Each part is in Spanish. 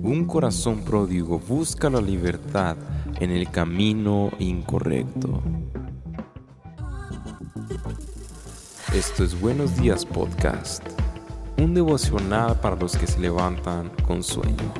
Un corazón pródigo busca la libertad en el camino incorrecto. Esto es Buenos Días Podcast, un devocional para los que se levantan con sueño.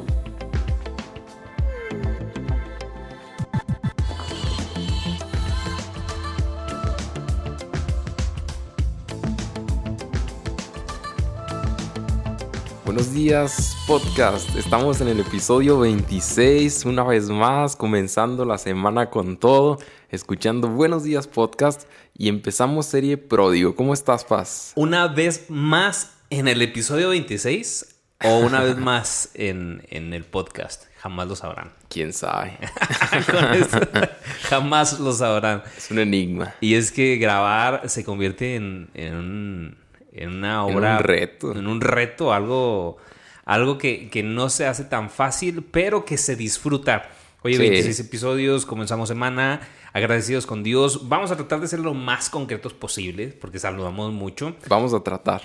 Buenos días podcast, estamos en el episodio 26, una vez más comenzando la semana con todo, escuchando Buenos días podcast y empezamos serie Pródigo. ¿Cómo estás, Paz? Una vez más en el episodio 26 o una vez más en, en el podcast, jamás lo sabrán. ¿Quién sabe? jamás lo sabrán. Es un enigma. Y es que grabar se convierte en, en un en una obra. En un reto. En un reto, algo, algo que, que no se hace tan fácil, pero que se disfruta. Oye, 26 episodios, comenzamos semana, agradecidos con Dios. Vamos a tratar de ser lo más concretos posible, porque saludamos mucho. Vamos a tratar.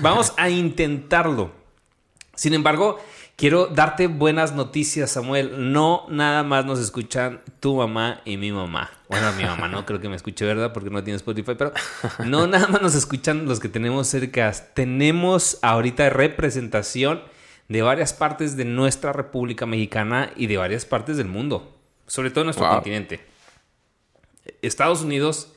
Vamos a intentarlo. Sin embargo, Quiero darte buenas noticias, Samuel. No nada más nos escuchan tu mamá y mi mamá. Bueno, mi mamá no creo que me escuche, ¿verdad? Porque no tiene Spotify, pero no nada más nos escuchan los que tenemos cerca. Tenemos ahorita representación de varias partes de nuestra República Mexicana y de varias partes del mundo, sobre todo en nuestro continente. Estados Unidos,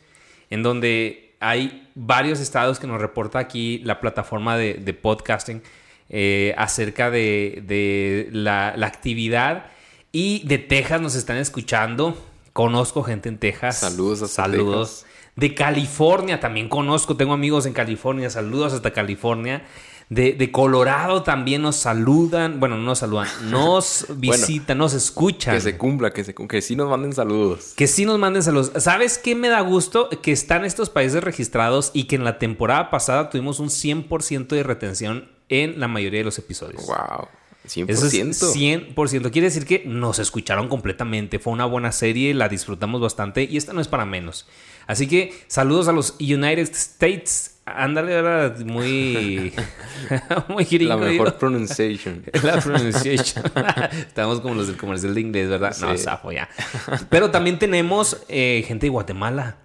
en donde hay varios estados que nos reporta aquí la plataforma de, de podcasting eh, acerca de, la, actividad. Y de Texas nos están escuchando. Conozco gente en Texas. Saludos a Saludos. De California también conozco. Tengo amigos en California. Saludos hasta California. De, Colorado también nos saludan. Bueno, no nos saludan. Nos visitan, nos escuchan. Que se cumpla, que, se, que sí nos manden saludos. Que sí nos manden saludos. ¿Sabes qué me da gusto? Que están estos países registrados y que en la temporada pasada tuvimos un 100% de retención en la mayoría de los episodios. Wow. 100%. Eso es 100%. Quiere decir que nos escucharon completamente. Fue una buena serie, la disfrutamos bastante y esta no es para menos. Así que saludos a los United States. Ándale, ahora muy. muy La mejor pronunciation. La pronunciation. Estamos como los del comercial de inglés, ¿verdad? No, zafo ya. Pero también tenemos eh, gente de Guatemala.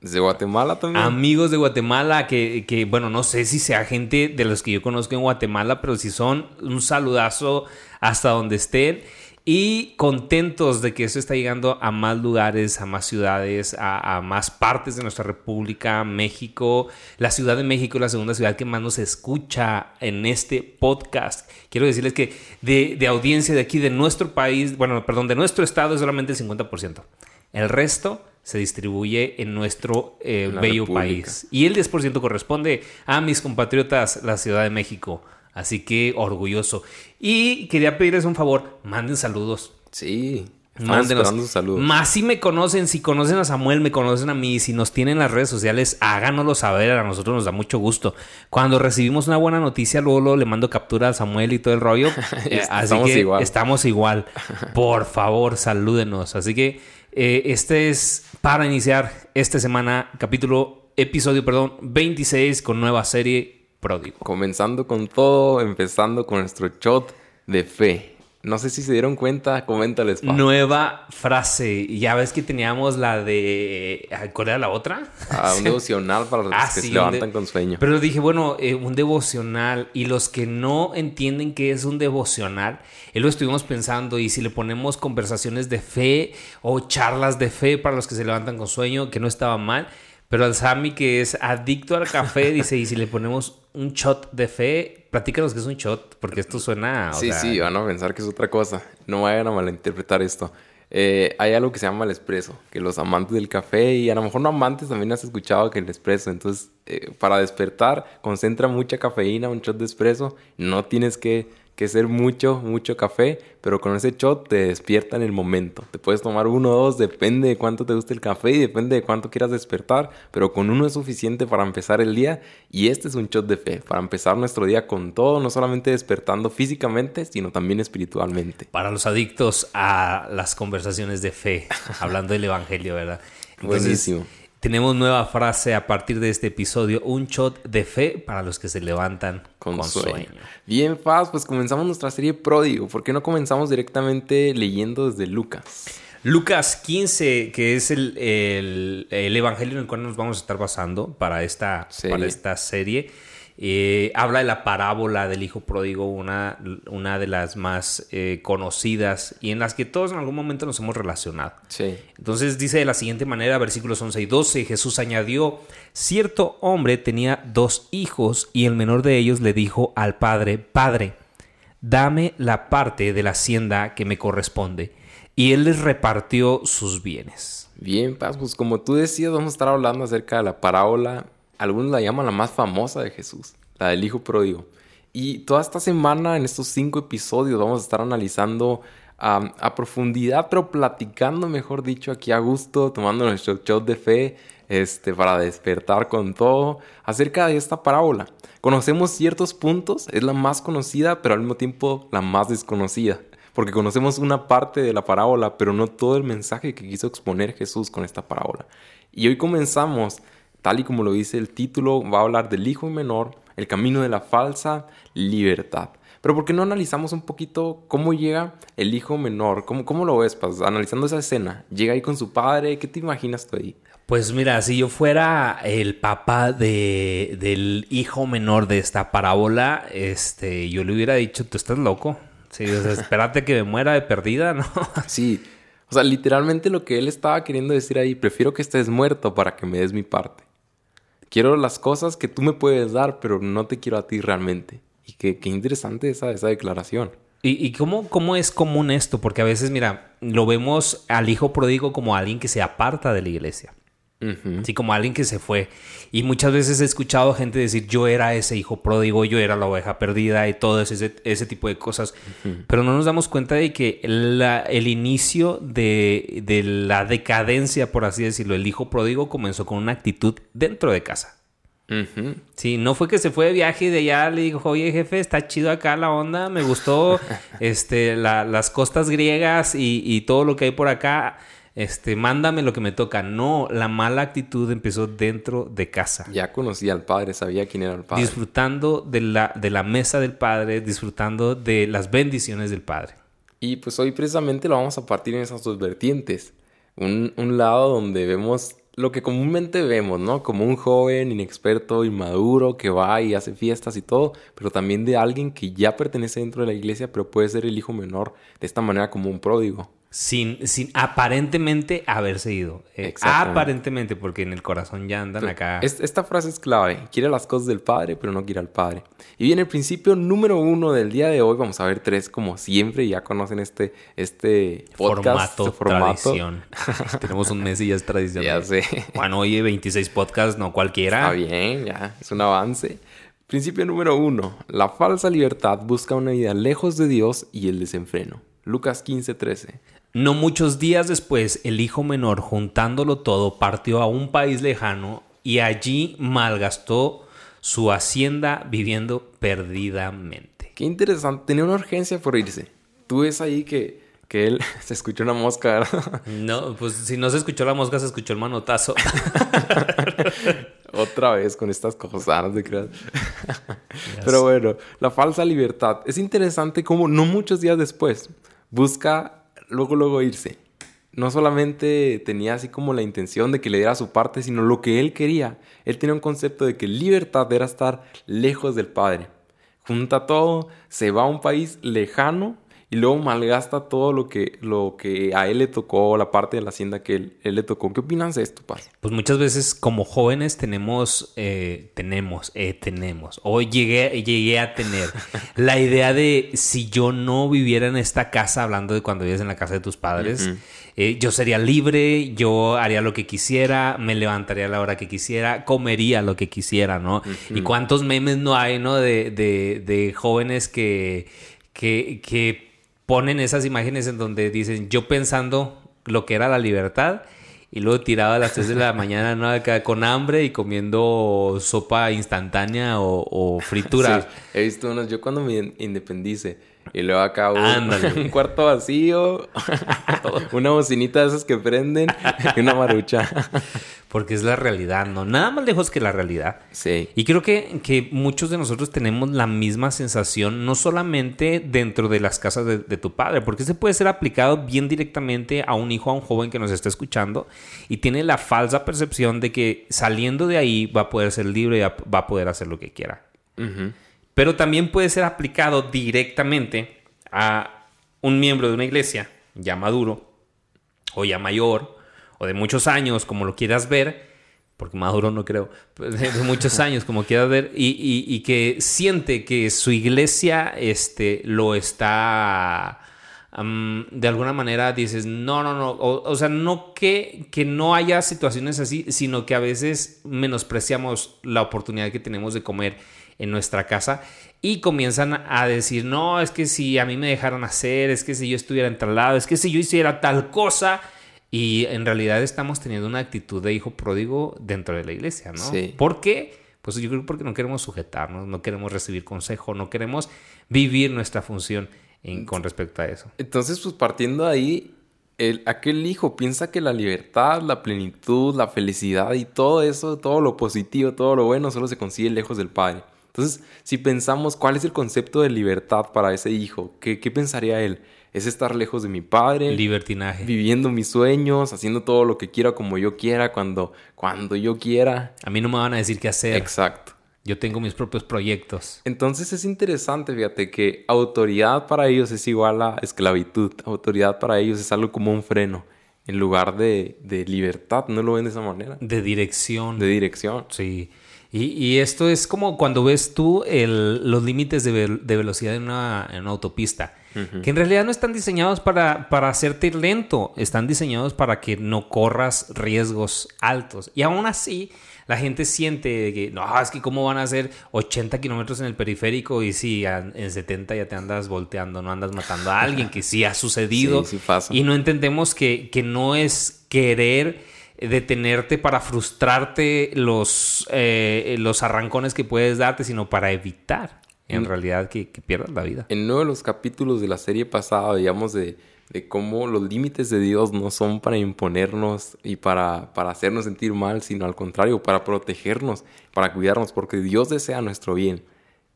¿De Guatemala también? Amigos de Guatemala, que, que, bueno, no sé si sea gente de los que yo conozco en Guatemala, pero si son, un saludazo hasta donde estén. Y contentos de que esto está llegando a más lugares, a más ciudades, a, más partes de nuestra república, México. La Ciudad de México es la segunda ciudad que más nos escucha en este podcast. Quiero decirles que de, de audiencia de aquí, de nuestro país, bueno, perdón, de nuestro estado es solamente el 50%. El resto se distribuye en nuestro eh, bello país. Y el 10% corresponde a mis compatriotas, la Ciudad de México. Así que orgulloso. Y quería pedirles un favor, manden saludos. Sí. Mándenos un saludo. Más si me conocen, si conocen a Samuel, me conocen a mí, si nos tienen en las redes sociales, háganoslo saber, a nosotros nos da mucho gusto. Cuando recibimos una buena noticia, luego, le mando captura a Samuel y todo el rollo. Eh, así estamos que igual. estamos igual. Por favor, salúdenos. Así que eh, este es para iniciar esta semana, capítulo, episodio, perdón, 26 con nueva serie Pródigo. Comenzando con todo, empezando con nuestro shot de fe. No sé si se dieron cuenta, coméntales. Nueva frase. Ya ves que teníamos la de. ¿Cuál era la otra? Ah, un devocional para los ah, que se levantan con sueño. Pero dije, bueno, eh, un devocional. Y los que no entienden qué es un devocional, él lo estuvimos pensando. Y si le ponemos conversaciones de fe o charlas de fe para los que se levantan con sueño, que no estaba mal. Pero al Sammy, que es adicto al café, dice, y si le ponemos un shot de fe, platícanos que es un shot, porque esto suena... sí, sí, van a pensar que es otra cosa. No vayan a malinterpretar esto. Eh, hay algo que se llama el espresso, que los amantes del café y a lo mejor no amantes también has escuchado que el espresso. Entonces, eh, para despertar, concentra mucha cafeína, un shot de espresso. No tienes que que ser mucho, mucho café, pero con ese shot te despierta en el momento. Te puedes tomar uno o dos, depende de cuánto te guste el café y depende de cuánto quieras despertar, pero con uno es suficiente para empezar el día y este es un shot de fe, para empezar nuestro día con todo, no solamente despertando físicamente, sino también espiritualmente. Para los adictos a las conversaciones de fe, hablando del Evangelio, ¿verdad? Buenísimo. Tenemos nueva frase a partir de este episodio, un shot de fe para los que se levantan con, sueño. Bien, Faz, pues comenzamos nuestra serie Pródigo. ¿Por qué no comenzamos directamente leyendo desde Lucas? Lucas 15, que es el, evangelio en el cual nos vamos a estar basando para esta, para esta serie. Eh, habla de la parábola del hijo pródigo, una, una de las más eh, conocidas y en las que todos en algún momento nos hemos relacionado. Sí. Entonces dice de la siguiente manera, versículos 11 y 12, Jesús añadió, cierto hombre tenía dos hijos y el menor de ellos le dijo al padre, Padre, dame la parte de la hacienda que me corresponde. Y él les repartió sus bienes. Bien, Paz, pues como tú decías, vamos a estar hablando acerca de la parábola algunos la llaman la más famosa de Jesús, la del Hijo Pródigo. Y toda esta semana, en estos cinco episodios, vamos a estar analizando a profundidad, pero platicando, mejor dicho, aquí a gusto, tomando nuestro shot de fe, este, para despertar con todo, acerca de esta parábola. Conocemos ciertos puntos, es la más conocida, pero al mismo tiempo la más desconocida, porque conocemos una parte de la parábola, pero no todo el mensaje que quiso exponer Jesús con esta parábola. Y hoy comenzamos tal y como lo dice el título, va a hablar del hijo menor, el camino de la falsa libertad. Pero ¿por qué no analizamos un poquito cómo llega el hijo menor? ¿Cómo, cómo lo ves, Analizando esa escena. Llega ahí con su padre. ¿Qué te imaginas tú ahí? Pues mira, si yo fuera el papá de, del hijo menor de esta parábola, este, yo le hubiera dicho, tú estás loco. Sí, espérate que me muera de perdida, ¿no? Sí. O sea, literalmente lo que él estaba queriendo decir ahí, prefiero que estés muerto para que me des mi parte. Quiero las cosas que tú me puedes dar, pero no te quiero a ti realmente. Y qué, qué interesante esa, esa declaración. ¿Y, y cómo, cómo, es común esto? Porque a veces, mira, lo vemos al hijo pródigo como alguien que se aparta de la iglesia. Así como alguien que se fue. Y muchas veces he escuchado gente decir, yo era ese hijo pródigo, yo era la oveja perdida y todo ese, ese tipo de cosas. Pero no nos damos cuenta de que el inicio de, de, la decadencia, por así decirlo, el hijo pródigo comenzó con una actitud dentro de casa. Sí, no fue que se fue de viaje y de allá le dijo, oye jefe, está chido acá la onda, me gustó este, las costas griegas y, y todo lo que hay por acá este, mándame lo que me toca. No, la mala actitud empezó dentro de casa. Ya conocía al padre, sabía quién era el padre. Disfrutando de la, de la mesa del padre, disfrutando de las bendiciones del padre. Y pues hoy precisamente lo vamos a partir en esas dos vertientes. Un, un lado donde vemos lo que comúnmente vemos, ¿no? Como un joven inexperto, inmaduro, que va y hace fiestas y todo, pero también de alguien que ya pertenece dentro de la iglesia, pero puede ser el hijo menor de esta manera como un pródigo sin, sin aparentemente haberse ido. Eh, aparentemente, porque en el corazón ya andan acá. Esta frase es clave. Quiere las cosas del Padre, pero no quiere al Padre. Y viene el principio número uno del día de hoy. Vamos a ver tres, como siempre. Ya conocen este, este podcast, formato, formato. Tradición. Tenemos un mes y ya es tradición. ya sé. Bueno, oye, 26 podcasts, no cualquiera. Está bien, ya. Es un avance. Principio número uno. La falsa libertad busca una vida lejos de Dios y el desenfreno. Lucas 15, 13. No muchos días después, el hijo menor, juntándolo todo, partió a un país lejano y allí malgastó su hacienda viviendo perdidamente. Qué interesante, tenía una urgencia por irse. Tú ves ahí que, que él se escuchó una mosca, ¿verdad? No, pues si no se escuchó la mosca, se escuchó el manotazo. Otra vez con estas cosas de crear. Pero bueno, la falsa libertad. Es interesante como no muchos días después busca luego, luego irse. No solamente tenía así como la intención de que le diera su parte, sino lo que él quería. Él tenía un concepto de que libertad era estar lejos del Padre. Junta todo, se va a un país lejano y luego malgasta todo lo que, lo que a él le tocó, la parte de la hacienda que él, él le tocó. ¿Qué opinas de esto, Paz? Pues muchas veces como jóvenes tenemos, eh, tenemos, eh, tenemos, o llegué, llegué a tener la idea de si yo no viviera en esta casa, hablando de cuando vives en la casa de tus padres, eh, yo sería libre, yo haría lo que quisiera, me levantaría a la hora que quisiera, comería lo que quisiera, ¿no? Y cuántos memes no hay, ¿no? De, de, de jóvenes que, que, que ponen esas imágenes en donde dicen yo pensando lo que era la libertad y luego tiraba a las 3 de la mañana con hambre y comiendo sopa instantánea o, fritura. he visto unos, yo cuando me independice, Y luego acá un, un cuarto vacío, una bocinita de esas que prenden y una marucha. Porque es la realidad, ¿no? Nada más lejos que la realidad. Sí. Y creo que, que muchos de nosotros tenemos la misma sensación, no solamente dentro de las casas de, tu padre, porque se puede ser aplicado bien directamente a un hijo, a un joven que nos está escuchando y tiene la falsa percepción de que saliendo de ahí va a poder ser libre y va a poder hacer lo que quiera. Pero también puede ser aplicado directamente a un miembro de una iglesia ya maduro o ya mayor o de muchos años, como lo quieras ver, porque maduro no creo, de, muchos años, como quieras ver, y, que siente que su iglesia este, lo está... de alguna manera dices, no, no, no, o, sea, no que, que no haya situaciones así, sino que a veces menospreciamos la oportunidad que tenemos de comer en nuestra casa y comienzan a decir, no, es que si a mí me dejaran hacer, es que si yo estuviera en tal lado, es que si yo hiciera tal cosa, y en realidad estamos teniendo una actitud de hijo pródigo dentro de la iglesia, ¿no? Sí. ¿Por qué? Pues yo creo porque no queremos sujetarnos, no queremos recibir consejo, no queremos vivir nuestra función con respecto a eso. Entonces, pues partiendo de ahí, el, aquel hijo piensa que la libertad, la plenitud, la felicidad y todo eso, todo lo positivo, todo lo bueno, solo se consigue lejos del padre. Entonces, si pensamos cuál es el concepto de libertad para ese hijo, ¿qué, qué pensaría él? es estar lejos de mi padre. Libertinaje. Viviendo mis sueños, haciendo todo lo que quiera como yo quiera, cuando, cuando yo quiera. A mí no me van a decir qué hacer. Exacto. Yo tengo mis propios proyectos. Entonces es interesante, fíjate, que autoridad para ellos es igual a esclavitud. Autoridad para ellos es algo como un freno. En lugar de, de libertad, no lo ven de esa manera. De dirección. De dirección. Sí. Y, esto es como cuando ves tú los límites de, velocidad en una, autopista, que en realidad no están diseñados para, para hacerte ir lento, están diseñados para que no corras riesgos altos. Y aún así, la gente siente que, no, es que cómo van a hacer 80 kilómetros en el periférico y si en 70 ya te andas volteando, no andas matando a alguien, que sí ha sucedido. Y no entendemos que, que no es querer detenerte para frustrarte los, eh, los arrancones que puedes darte, sino para evitar en realidad que, pierdas la vida. En uno de los capítulos de la serie pasada, digamos, de, de cómo los límites de Dios no son para imponernos y para, para hacernos sentir mal, sino al contrario, para protegernos, para cuidarnos, porque Dios desea nuestro bien.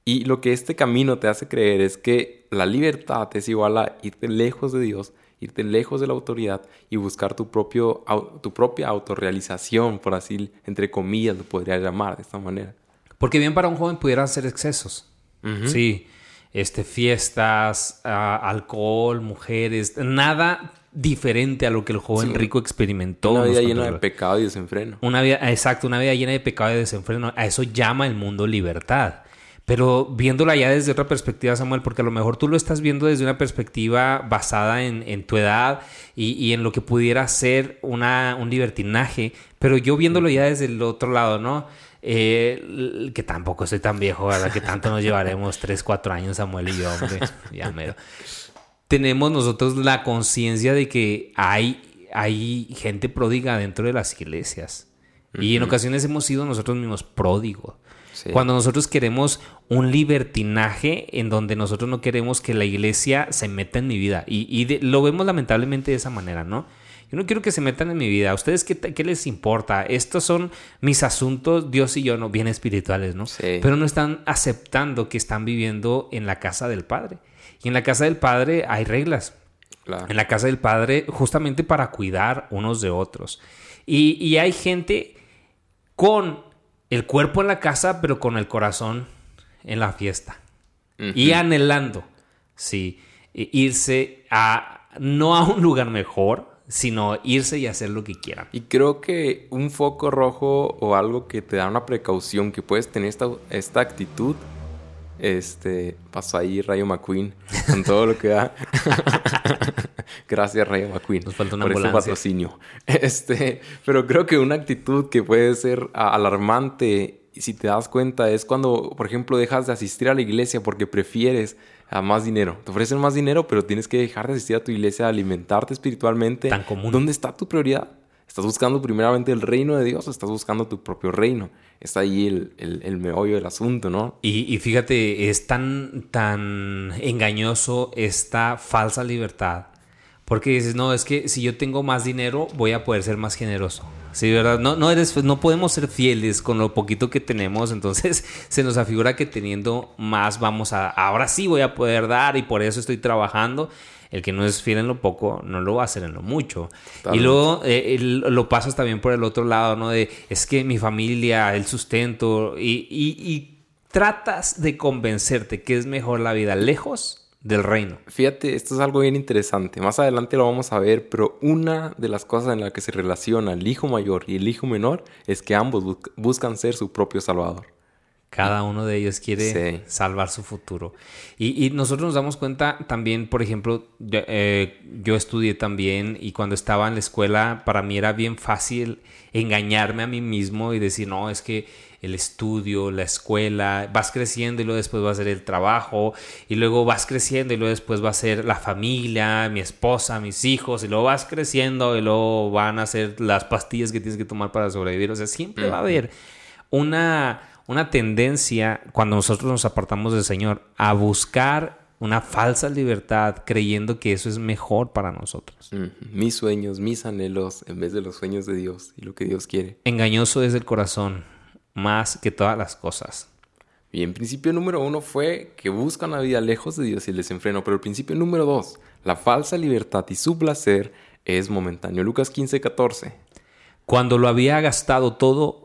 Y lo que este camino te hace creer es que la libertad es igual a irte lejos de Dios irte lejos de la autoridad y buscar tu, propio, tu propia autorrealización, por así, entre comillas, lo podría llamar de esta manera. Porque bien para un joven pudieran ser excesos. Sí, este, fiestas, ah, alcohol, mujeres, nada diferente a lo que el joven rico experimentó. Una vida llena de pecado y desenfreno. Una vida, exacto, una vida llena de pecado y desenfreno. A eso llama el mundo libertad. Pero viéndola ya desde otra perspectiva, Samuel, porque a lo mejor tú lo estás viendo desde una perspectiva basada en, tu edad y, en lo que pudiera ser una, un libertinaje, pero yo viéndolo ya desde el otro lado, ¿no? Eh, que tampoco soy tan viejo, ¿verdad? Que tanto nos llevaremos 3, 4 años, Samuel y yo, hombre. Ya mero. Tenemos nosotros la conciencia de que hay, hay gente pródiga dentro de las iglesias. Y en ocasiones hemos sido nosotros mismos pródigos. Cuando nosotros queremos un libertinaje en donde nosotros no queremos que la iglesia se meta en mi vida. Y, lo vemos lamentablemente de esa manera, ¿no? Yo no quiero que se metan en mi vida. ¿A ustedes qué, qué, les importa? Estos son mis asuntos, Dios y yo, no bien espirituales, ¿no? Pero no están aceptando que están viviendo en la casa del Padre. Y en la casa del Padre hay reglas. En la casa del Padre, justamente para cuidar unos de otros. Y, y hay gente con el cuerpo en la casa, pero con el corazón en la fiesta. Y anhelando, sí, irse a, no a un lugar mejor, sino irse y hacer lo que quieran. Y creo que un foco rojo o algo que te da una precaución que puedes tener esta, esta actitud este, pasó ahí Rayo McQueen con todo lo que da. Gracias, Rayo McQueen. Nos falta una por ese patrocinio. Este, pero creo que una actitud que puede ser alarmante, si te das cuenta, es cuando, por ejemplo, dejas de asistir a la iglesia porque prefieres a más dinero. Te ofrecen más dinero, pero tienes que dejar de asistir a tu iglesia, alimentarte espiritualmente. Tan común. ¿Dónde está tu prioridad? ¿Estás buscando primeramente el reino de Dios o estás buscando tu propio reino? Está ahí el, el, meollo del asunto, ¿no? Y, y, fíjate, es tan, tan engañoso esta falsa libertad. Porque dices, no, es que si yo tengo más dinero, voy a poder ser más generoso. Sí, ¿verdad? No, no, eres, no podemos ser fieles con lo poquito que tenemos, entonces se nos afigura que teniendo más vamos a, ahora sí voy a poder dar y por eso estoy trabajando. El que no es fiel en lo poco, no lo va a hacer en lo mucho. Y luego eh, lo pasas también por el otro lado, ¿no? De, es que mi familia, el sustento, y, y, y tratas de convencerte que es mejor la vida lejos del reino. Fíjate, esto es algo bien interesante. Más adelante lo vamos a ver, pero una de las cosas en las que se relaciona el hijo mayor y el hijo menor es que ambos buscan ser su propio salvador. Cada uno de ellos quiere salvar su futuro. Y, nosotros nos damos cuenta también, por ejemplo, eh, yo estudié también y cuando estaba en la escuela, para mí era bien fácil engañarme a mí mismo y decir, no, es que el estudio, la escuela, vas creciendo y luego después va a ser el trabajo, y luego vas creciendo y luego después va a ser la familia, mi esposa, mis hijos, y luego vas creciendo y luego van a ser las pastillas que tienes que tomar para sobrevivir. O sea, siempre va a haber una, una tendencia cuando nosotros nos apartamos del Señor a buscar una falsa libertad creyendo que eso es mejor para nosotros. Mis sueños, mis anhelos, en vez de los sueños de Dios y lo que Dios quiere. Engañoso es el corazón más que todas las cosas. Bien, principio número uno fue que buscan una vida lejos de Dios y el desenfreno, pero el principio número dos, la falsa libertad y su placer es momentáneo. Lucas 15, 14. Cuando lo había gastado todo,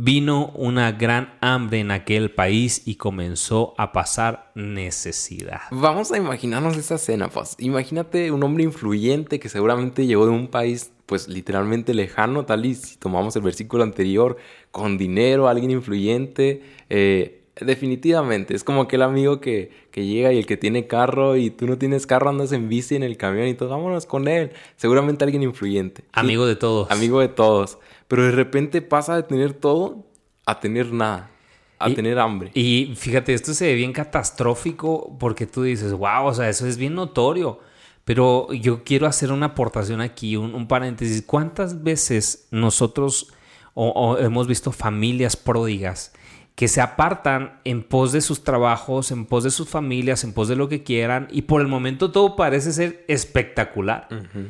vino una gran hambre en aquel país y comenzó a pasar necesidad. Vamos a imaginarnos esa escena, pues. Imagínate un hombre influyente que seguramente llegó de un país pues literalmente lejano, tal y si tomamos el versículo anterior, con dinero, alguien influyente, eh, definitivamente, es como aquel amigo que, que, llega y el que tiene carro y tú no tienes carro, andas en bici en el camión y todo, vámonos con él, seguramente alguien influyente. Amigo de todos. Amigo de todos, pero de repente pasa de tener todo a tener nada. A tener hambre. Y fíjate, esto se ve bien catastrófico porque tú dices, wow, o sea, eso es bien notorio. Pero yo quiero hacer una aportación aquí, un, paréntesis. ¿Cuántas veces nosotros o, hemos visto familias pródigas que se apartan en pos de sus trabajos, en pos de sus familias, en pos de lo que quieran y por el momento todo parece ser espectacular,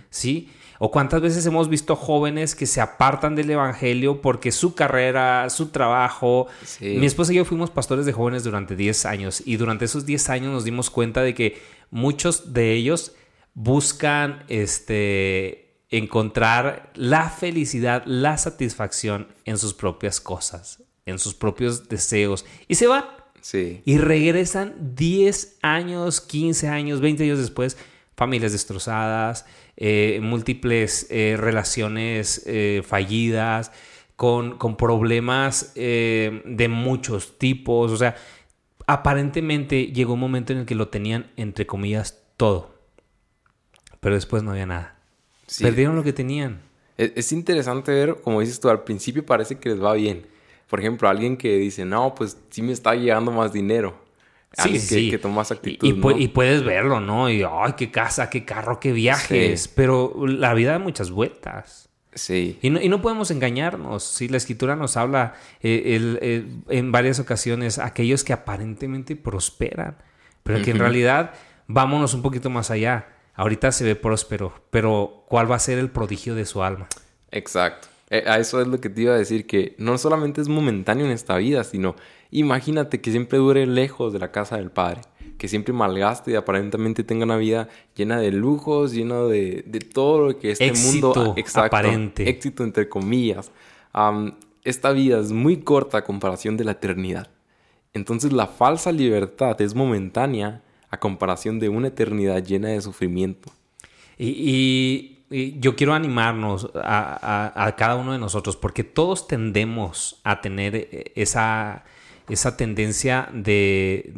¿sí? O cuántas veces hemos visto jóvenes que se apartan del evangelio porque su carrera, su trabajo. Mi esposa y yo fuimos pastores de jóvenes durante 10 años y durante esos 10 años nos dimos cuenta de que muchos de ellos buscan este, encontrar la felicidad, la satisfacción en sus propias cosas, en sus propios deseos. Y se van. Sí. Y regresan 10 años, 15 años, 20 años después, familias destrozadas, eh, múltiples eh, relaciones eh, fallidas, con, con problemas de muchos tipos. O sea, aparentemente llegó un momento en el que lo tenían, entre comillas, todo pero después no había nada. Perdieron lo que tenían. Es, interesante ver, como dices tú, al principio parece que les va bien. Por ejemplo, alguien que dice, no, pues sí me está llegando más dinero. Sí, sí. Que, toma actitud. Y, y, puedes verlo, ¿no? Y, ay, qué casa, qué carro, qué viajes. Pero la vida da muchas vueltas. Sí. Y no, y no podemos engañarnos. Sí, la escritura nos habla eh, en varias ocasiones aquellos que aparentemente prosperan, pero que en realidad vámonos un poquito más allá ahorita se ve próspero, pero ¿cuál va a ser el prodigio de su alma? Exacto. Eh, a eso es lo que te iba a decir, que no solamente es momentáneo en esta vida, sino imagínate que siempre dure lejos de la casa del Padre, que siempre malgaste y aparentemente tenga una vida llena de lujos, llena de, todo lo que este éxito mundo... Exacto, aparente. Éxito entre comillas. esta vida es muy corta a comparación de la eternidad. Entonces la falsa libertad es momentánea a comparación de una eternidad llena de sufrimiento. Y, yo quiero animarnos a, cada uno de nosotros, porque todos tendemos a tener esa, esa tendencia de,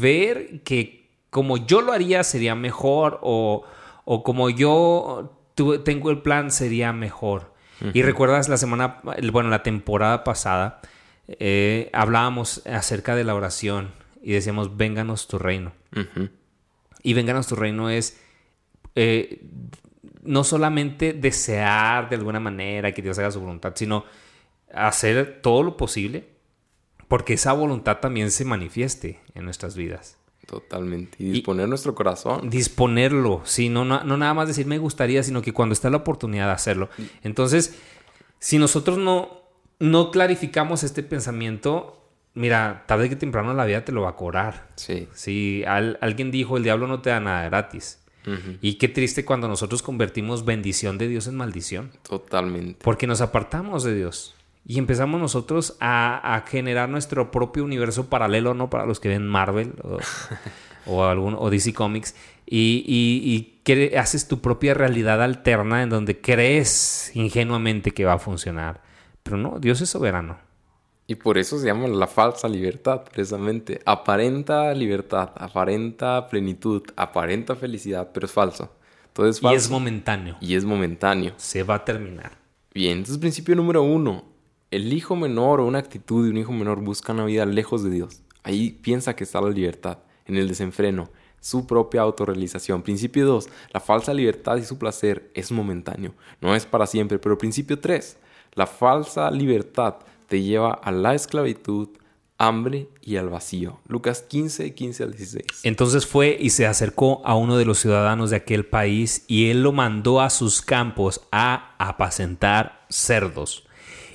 ver que como yo lo haría sería mejor o, como yo tengo el plan sería mejor. Y recuerdas la semana, bueno, la temporada pasada, eh, hablábamos acerca de la oración y decíamos, vénganos tu reino. Y vénganos tu reino es, eh, no solamente desear de alguna manera que Dios haga su voluntad, sino hacer todo lo posible porque esa voluntad también se manifieste en nuestras vidas. Totalmente. Y disponer nuestro corazón. Disponerlo, sí, no, no, no, nada más decir me gustaría, sino que cuando está la oportunidad de hacerlo. Entonces, si nosotros no, no clarificamos este pensamiento, mira, tarde que temprano la vida te lo va a cobrar. Sí. Sí, alguien dijo, el diablo no te da nada gratis. Y qué triste cuando nosotros convertimos bendición de Dios en maldición. Totalmente. Porque nos apartamos de Dios. Y empezamos nosotros a, generar nuestro propio universo paralelo, ¿no? Para los que ven Marvel o, algún, o DC Comics. Y, y, haces tu propia realidad alterna en donde crees ingenuamente que va a funcionar. Pero no, Dios es soberano. Y por eso se llama la falsa libertad, precisamente. Aparenta libertad, aparenta plenitud, aparenta felicidad, pero es falso. Todo es falso. Y es momentáneo. Y es momentáneo. Se va a terminar. Bien, entonces principio número uno. El hijo menor o una actitud de un hijo menor busca una vida lejos de Dios. Ahí piensa que está la libertad, en el desenfreno, su propia autorrealización. Principio 2. La falsa libertad y su placer es momentáneo, no es para siempre. Pero principio 3. La falsa libertad te lleva a la esclavitud, hambre y al vacío. Lucas 15, 15 al 16. Entonces fue y se acercó a uno de los ciudadanos de aquel país y él lo mandó a sus campos a apacentar cerdos.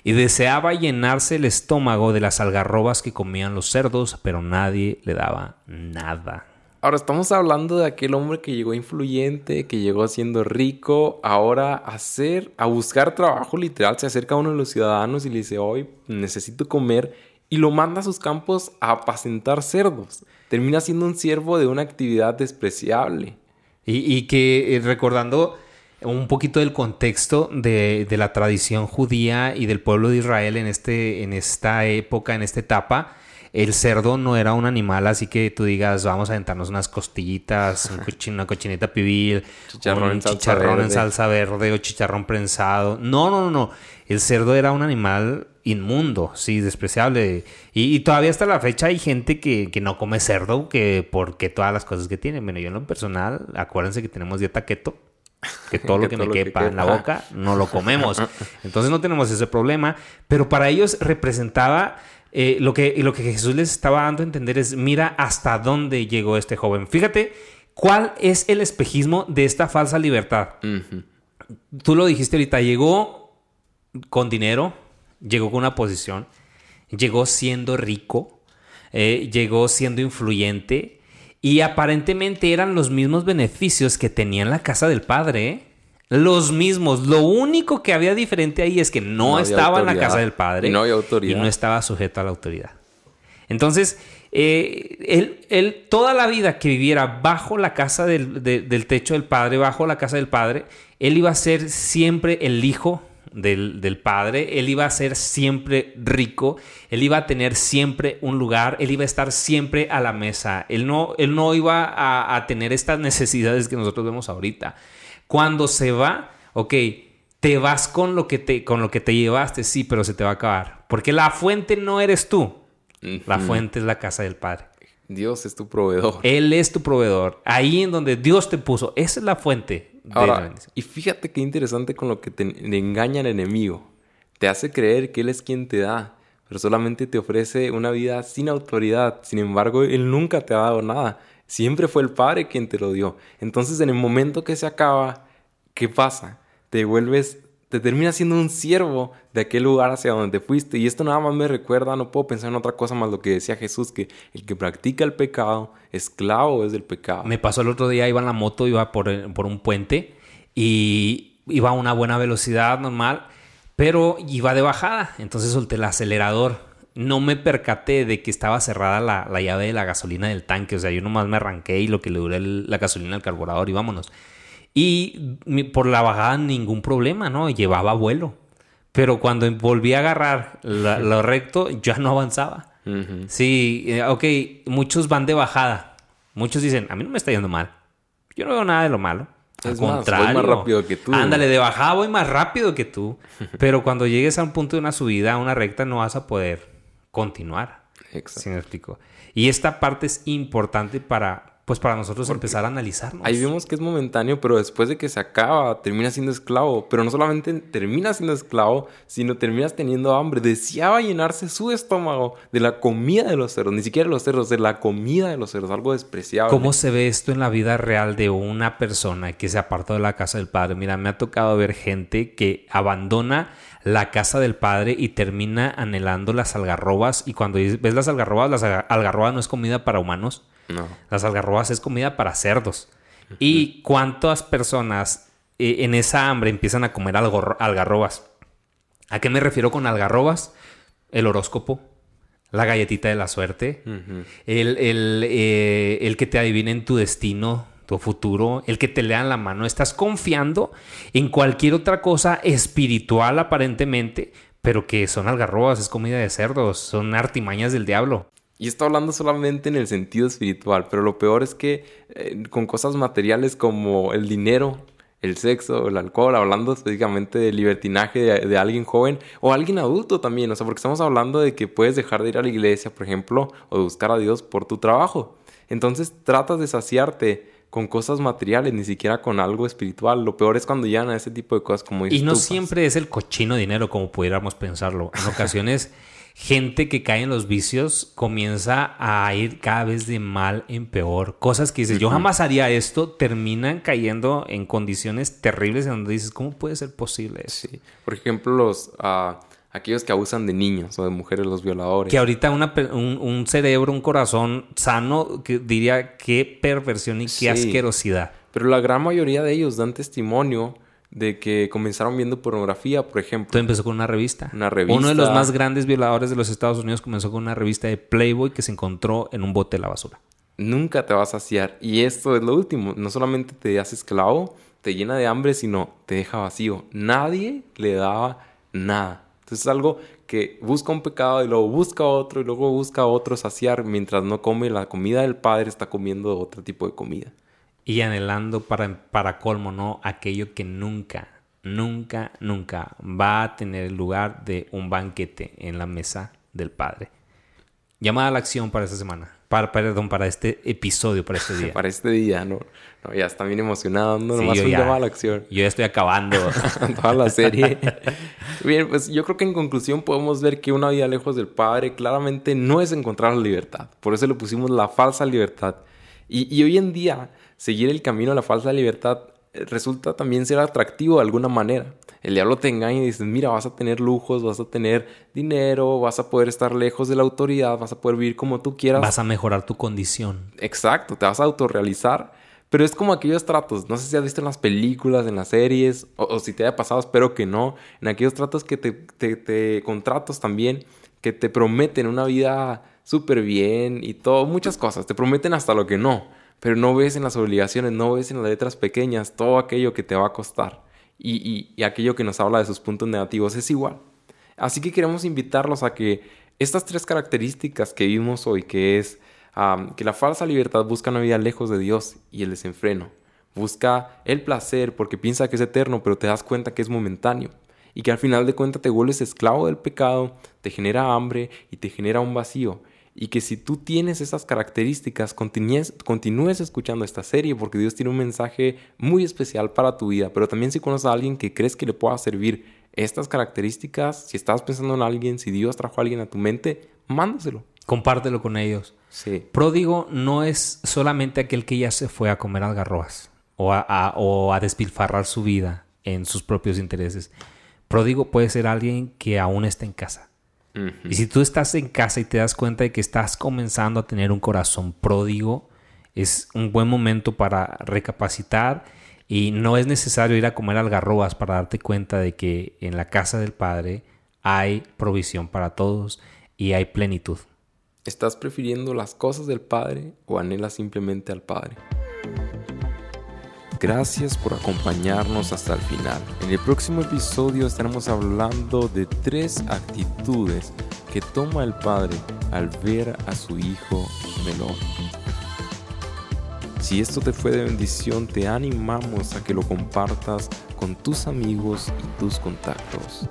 Y deseaba llenarse el estómago de las algarrobas que comían los cerdos, pero nadie le daba nada. Ahora estamos hablando de aquel hombre que llegó influyente, que llegó siendo rico, ahora a hacer, a buscar trabajo literal, se acerca a uno de los ciudadanos y le dice, hoy necesito comer, y lo manda a sus campos a apacentar cerdos. Termina siendo un siervo de una actividad despreciable. Y, que eh, recordando un poquito del contexto de, de, la tradición judía y del pueblo de Israel en, este, en esta época, en esta etapa, el cerdo no era un animal así que tú digas, vamos a aventarnos unas costillitas, una cochinita pibil, chicharrón, un chicharrón en salsa verde o chicharrón prensado. No, no, no, no. El cerdo era un animal inmundo, sí, despreciable. Y, todavía hasta la fecha hay gente que, no come cerdo que porque todas las cosas que tiene. Bueno, yo en lo personal, acuérdense que tenemos dieta keto que todo lo que me quepa en la boca no lo comemos. Entonces no tenemos ese problema, pero para ellos representaba eh, lo, que, lo que Jesús les estaba dando a entender es, mira hasta dónde llegó este joven. Fíjate cuál es el espejismo de esta falsa libertad. Tú lo dijiste ahorita, llegó con dinero, llegó con una posición, llegó siendo rico, eh, llegó siendo influyente y aparentemente eran los mismos beneficios que tenía en la casa del padre. ¿eh? Los mismos. Lo único que había diferente ahí es que no, estaba en la casa del padre. No había autoridad. Y no estaba sujeto a la autoridad. Entonces, eh, él, toda la vida que viviera bajo la casa del, techo del padre, bajo la casa del padre, él iba a ser siempre el hijo del, padre, él iba a ser siempre rico, él iba a tener siempre un lugar, él iba a estar siempre a la mesa, él no, él no iba a, a tener estas necesidades que nosotros vemos ahorita. Cuando se va, ok, te vas con lo que te, con lo que te llevaste, sí, pero se te va a acabar. Porque la fuente no eres tú. La fuente es la casa del Padre. Dios es tu proveedor. Él es tu proveedor. Ahí en donde Dios te puso. Esa es la fuente de la bendición. Y fíjate qué interesante con lo que te engaña el enemigo. Te hace creer que Él es quien te da, pero solamente te ofrece una vida sin autoridad. Sin embargo, Él nunca te ha dado nada. Siempre fue el Padre quien te lo dio. Entonces, en el momento que se acaba, ¿qué pasa? Te vuelves, te terminas siendo un siervo de aquel lugar hacia donde fuiste. Y esto nada más me recuerda, no puedo pensar en otra cosa más lo que decía Jesús, que el que practica el pecado, esclavo es del pecado. Me pasó el otro día, iba en la moto, iba por, por un puente y iba a una buena velocidad normal, pero iba de bajada. Entonces solté el acelerador no me percaté de que estaba cerrada la, llave de la gasolina del tanque. O sea, yo nomás me arranqué y lo que le duré la gasolina al carburador y vámonos. Y por la bajada ningún problema, ¿no? Llevaba vuelo. Pero cuando volví a agarrar lo recto, ya no avanzaba. Sí, eh, ok, muchos van de bajada. Muchos dicen, a mí no me está yendo mal. Yo no veo nada de lo malo. Al contrario. Voy más rápido que tú. Ándale, de bajada voy más rápido que tú. Pero cuando llegues a un punto de una subida, a una recta, no vas a poder continuar. Exacto. me explico? Y esta parte es importante para, pues para nosotros empezar a analizarnos. Ahí vemos que es momentáneo, pero después de que se acaba, termina siendo esclavo. Pero no solamente termina siendo esclavo, sino terminas teniendo hambre. Deseaba llenarse su estómago de la comida de los cerdos, ni siquiera de los cerdos, de la comida de los cerdos, algo despreciable. ¿Cómo se ve esto en la vida real de una persona que se apartó de la casa del padre? Mira, me ha tocado ver gente que abandona la casa del padre y termina anhelando las algarrobas. Y cuando ves las algarrobas, las algarrobas no es comida para humanos no. Las algarrobas es comida para cerdos. ¿Y cuántas personas eh, en esa hambre empiezan a comer algarrobas? ¿A qué me refiero con algarrobas? El horóscopo, la galletita de la suerte, el, eh, el, que te adivinen tu destino, tu futuro, el que te lean la mano. Estás confiando en cualquier otra cosa espiritual aparentemente, pero que son algarrobas, es comida de cerdos, son artimañas del diablo. Y está hablando solamente en el sentido espiritual, pero lo peor es que eh, con cosas materiales como el dinero, el sexo, el alcohol, hablando específicamente del libertinaje de, alguien joven o alguien adulto también, o sea, porque estamos hablando de que puedes dejar de ir a la iglesia, por ejemplo, o de buscar a Dios por tu trabajo. Entonces tratas de saciarte con cosas materiales, ni siquiera con algo espiritual. Lo peor es cuando llegan a ese tipo de cosas como Y no siempre es el cochino dinero como pudiéramos pensarlo. En ocasiones gente que cae en los vicios comienza a ir cada vez de mal en peor. Cosas que dices, yo jamás haría esto, terminan cayendo en condiciones terribles en donde dices, ¿cómo puede ser posible eso? Sí. Por ejemplo, los... Uh, aquellos que abusan de niños o de mujeres, los violadores. Que ahorita un, cerebro, un corazón sano, que diría qué perversión y qué asquerosidad. Pero la gran mayoría de ellos dan testimonio de que comenzaron viendo pornografía, por ejemplo. Todo empezó con una revista. Una revista. Uno de los más grandes violadores de los Estados Unidos comenzó con una revista de Playboy que se encontró en un bote de la basura. Nunca te vas a saciar. Y esto es lo último. No solamente te hace esclavo, te llena de hambre, sino te deja vacío. Nadie le daba nada. Entonces es algo que busca un pecado y luego busca otro y luego busca otro saciar mientras no come la comida del Padre, está comiendo otro tipo de comida y anhelando para, para colmo, ¿no? Aquello que nunca, nunca, nunca va a tener lugar de un banquete en la mesa del Padre. Llamada a la acción para esta semana. Para, perdón, para este episodio, para este día. para este día, ¿no? no ya está bien emocionado, no, nomás un llamada a la acción. Yo ya estoy acabando toda la serie. bien, pues yo creo que en conclusión podemos ver que una vida lejos del Padre claramente no es encontrar la libertad. Por eso le pusimos la falsa libertad. Y, y hoy en día seguir el camino a la falsa libertad resulta también ser atractivo de alguna manera. El diablo te engaña y dices, mira, vas a tener lujos, vas a tener dinero, vas a poder estar lejos de la autoridad, vas a poder vivir como tú quieras. Vas a mejorar tu condición. Exacto, te vas a autorrealizar. Pero es como aquellos tratos, no sé si has visto en las películas, en las series, o, si te haya pasado, espero que no, en aquellos tratos que te, te, te contratos también, que te prometen una vida súper bien y todo, muchas cosas, te prometen hasta lo que no pero no ves en las obligaciones, no ves en las letras pequeñas todo aquello que te va a costar y, y, aquello que nos habla de sus puntos negativos es igual. Así que queremos invitarlos a que estas tres características que vimos hoy, que es que la falsa libertad busca una vida lejos de Dios y el desenfreno, busca el placer porque piensa que es eterno, pero te das cuenta que es momentáneo y que al final de cuentas te vuelves esclavo del pecado, te genera hambre y te genera un vacío y que si tú tienes esas características, continúes, continúes escuchando esta serie porque Dios tiene un mensaje muy especial para tu vida. Pero también si conoces a alguien que crees que le pueda servir estas características, si estás pensando en alguien, si Dios trajo a alguien a tu mente, mándaselo. Compártelo con ellos. Sí. Pródigo no es solamente aquel que ya se fue a comer algarrobas o a, o a despilfarrar su vida en sus propios intereses. Pródigo puede ser alguien que aún está en casa y si tú estás en casa y te das cuenta de que estás comenzando a tener un corazón pródigo, es un buen momento para recapacitar y no es necesario ir a comer algarrobas para darte cuenta de que en la casa del Padre hay provisión para todos y hay plenitud. ¿Estás prefiriendo las cosas del Padre o anhelas simplemente al Padre? Gracias por acompañarnos hasta el final. En el próximo episodio estaremos hablando de tres actitudes que toma el padre al ver a su hijo menor. Si esto te fue de bendición, te animamos a que lo compartas con tus amigos y tus contactos.